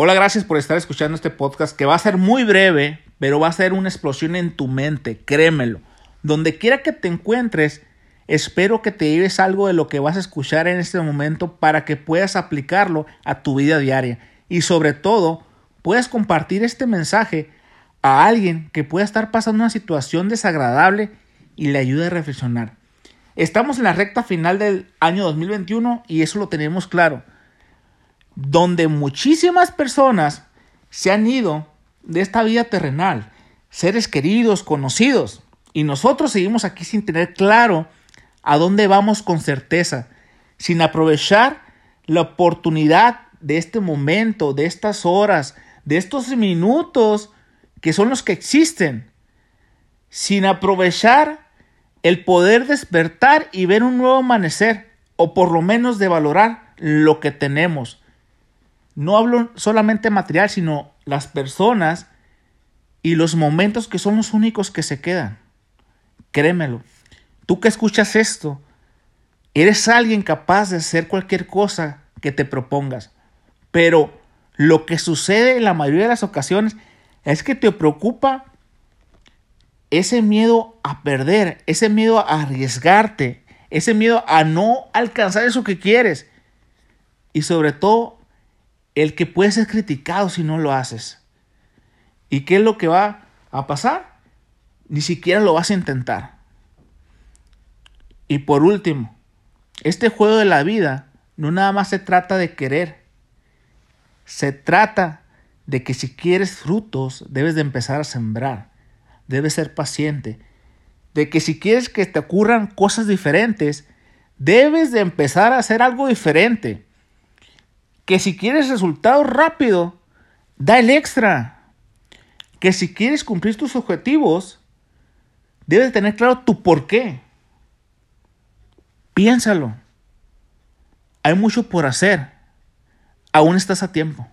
Hola, gracias por estar escuchando este podcast que va a ser muy breve, pero va a ser una explosión en tu mente, créemelo. Donde quiera que te encuentres, espero que te lleves algo de lo que vas a escuchar en este momento para que puedas aplicarlo a tu vida diaria y sobre todo puedas compartir este mensaje a alguien que pueda estar pasando una situación desagradable y le ayude a reflexionar. Estamos en la recta final del año 2021 y eso lo tenemos claro donde muchísimas personas se han ido de esta vida terrenal, seres queridos, conocidos, y nosotros seguimos aquí sin tener claro a dónde vamos con certeza, sin aprovechar la oportunidad de este momento, de estas horas, de estos minutos que son los que existen, sin aprovechar el poder despertar y ver un nuevo amanecer, o por lo menos de valorar lo que tenemos no hablo solamente material, sino las personas y los momentos que son los únicos que se quedan. Créemelo. Tú que escuchas esto, eres alguien capaz de hacer cualquier cosa que te propongas. Pero lo que sucede en la mayoría de las ocasiones es que te preocupa ese miedo a perder, ese miedo a arriesgarte, ese miedo a no alcanzar eso que quieres. Y sobre todo el que puede ser criticado si no lo haces. ¿Y qué es lo que va a pasar? Ni siquiera lo vas a intentar. Y por último, este juego de la vida no nada más se trata de querer. Se trata de que si quieres frutos, debes de empezar a sembrar. Debes ser paciente. De que si quieres que te ocurran cosas diferentes, debes de empezar a hacer algo diferente que si quieres resultado rápido, da el extra. Que si quieres cumplir tus objetivos, debes tener claro tu por qué. Piénsalo. Hay mucho por hacer. Aún estás a tiempo.